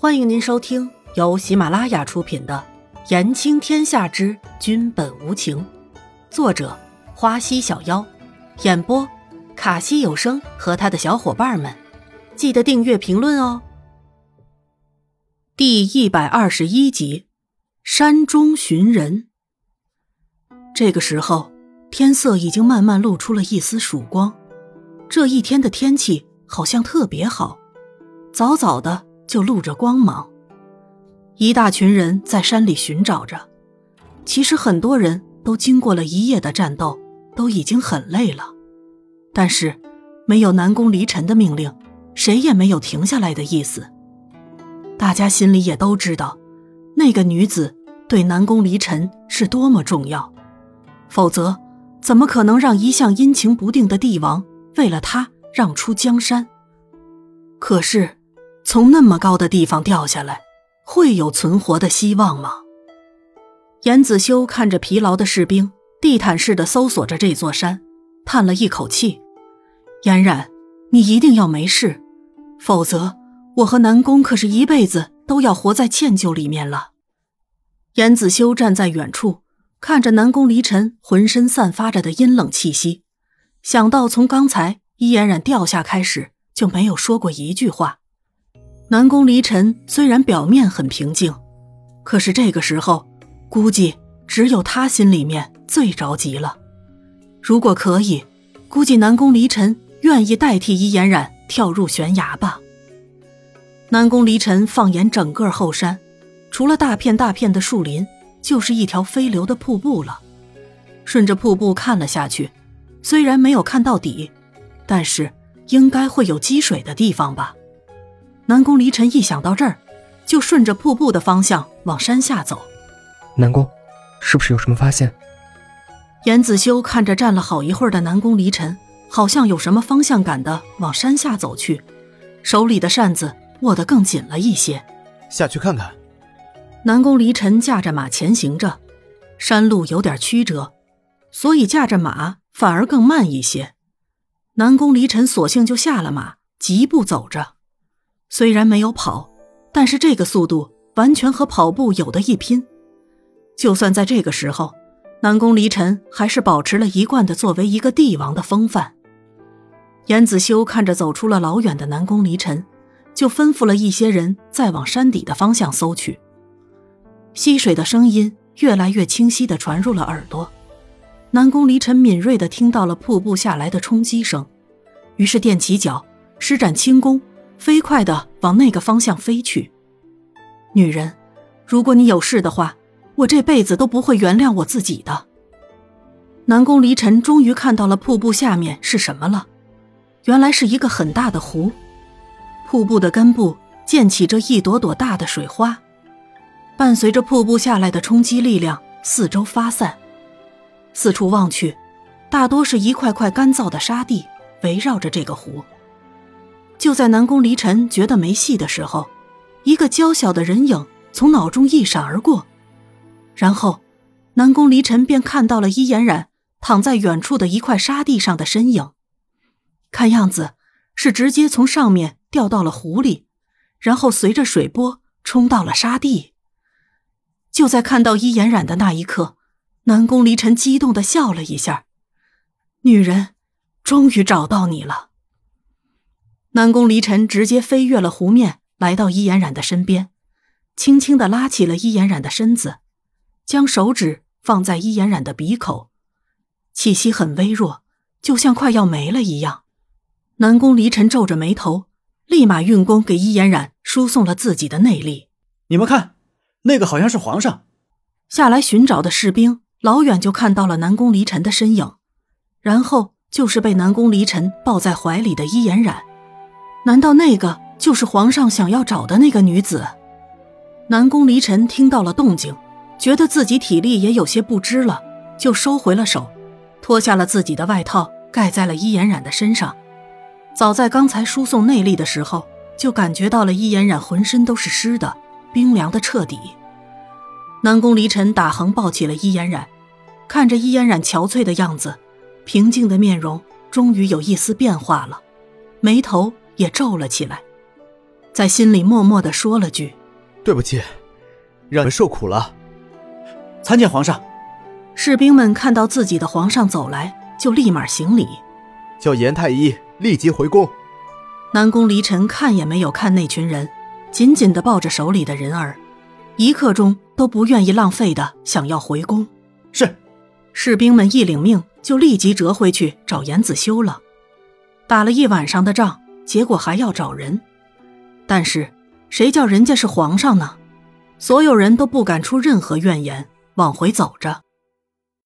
欢迎您收听由喜马拉雅出品的《言情天下之君本无情》，作者花溪小妖，演播卡西有声和他的小伙伴们。记得订阅、评论哦。第一百二十一集，山中寻人。这个时候，天色已经慢慢露出了一丝曙光。这一天的天气好像特别好，早早的。就露着光芒，一大群人在山里寻找着。其实很多人都经过了一夜的战斗，都已经很累了。但是，没有南宫离尘的命令，谁也没有停下来的意思。大家心里也都知道，那个女子对南宫离尘是多么重要，否则怎么可能让一向阴晴不定的帝王为了她让出江山？可是。从那么高的地方掉下来，会有存活的希望吗？严子修看着疲劳的士兵，地毯式的搜索着这座山，叹了一口气：“嫣然，你一定要没事，否则我和南宫可是一辈子都要活在歉疚里面了。”严子修站在远处，看着南宫离尘浑身散发着的阴冷气息，想到从刚才伊嫣然掉下开始就没有说过一句话。南宫离尘虽然表面很平静，可是这个时候，估计只有他心里面最着急了。如果可以，估计南宫离尘愿意代替伊嫣然跳入悬崖吧。南宫离尘放眼整个后山，除了大片大片的树林，就是一条飞流的瀑布了。顺着瀑布看了下去，虽然没有看到底，但是应该会有积水的地方吧。南宫离尘一想到这儿，就顺着瀑布的方向往山下走。南宫，是不是有什么发现？严子修看着站了好一会儿的南宫离尘，好像有什么方向感的往山下走去，手里的扇子握得更紧了一些。下去看看。南宫离尘驾着马前行着，山路有点曲折，所以驾着马反而更慢一些。南宫离尘索性就下了马，疾步走着。虽然没有跑，但是这个速度完全和跑步有的一拼。就算在这个时候，南宫离尘还是保持了一贯的作为一个帝王的风范。严子修看着走出了老远的南宫离尘，就吩咐了一些人再往山底的方向搜去。溪水的声音越来越清晰地传入了耳朵，南宫离尘敏锐地听到了瀑布下来的冲击声，于是踮起脚，施展轻功。飞快的往那个方向飞去，女人，如果你有事的话，我这辈子都不会原谅我自己的。南宫离尘终于看到了瀑布下面是什么了，原来是一个很大的湖，瀑布的根部溅起着一朵朵大的水花，伴随着瀑布下来的冲击力量，四周发散，四处望去，大多是一块块干燥的沙地围绕着这个湖。就在南宫离尘觉得没戏的时候，一个娇小的人影从脑中一闪而过，然后，南宫离尘便看到了伊嫣然躺在远处的一块沙地上的身影，看样子是直接从上面掉到了湖里，然后随着水波冲到了沙地。就在看到伊嫣然的那一刻，南宫离尘激动的笑了一下：“女人，终于找到你了。”南宫离尘直接飞越了湖面，来到伊颜染的身边，轻轻的拉起了伊颜染的身子，将手指放在伊颜染的鼻口，气息很微弱，就像快要没了一样。南宫离尘皱着眉头，立马运功给伊颜染输送了自己的内力。你们看，那个好像是皇上。下来寻找的士兵老远就看到了南宫离尘的身影，然后就是被南宫离尘抱在怀里的伊嫣然。难道那个就是皇上想要找的那个女子？南宫离尘听到了动静，觉得自己体力也有些不支了，就收回了手，脱下了自己的外套盖在了伊嫣然的身上。早在刚才输送内力的时候，就感觉到了伊嫣然浑身都是湿的，冰凉的彻底。南宫离尘打横抱起了伊嫣然，看着伊嫣然憔悴的样子，平静的面容终于有一丝变化了，眉头。也皱了起来。在心里默默的说了句：“对不起，让你们受苦了。”参见皇上。士兵们看到自己的皇上走来，就立马行礼，叫严太医立即回宫。南宫离尘看也没有看那群人，紧紧的抱着手里的人儿，一刻钟都不愿意浪费的想要回宫。是，士兵们一领命，就立即折回去找严子修了。打了一晚上的仗，结果还要找人，但是谁叫人家是皇上呢？所有人都不敢出任何怨言，往回走着。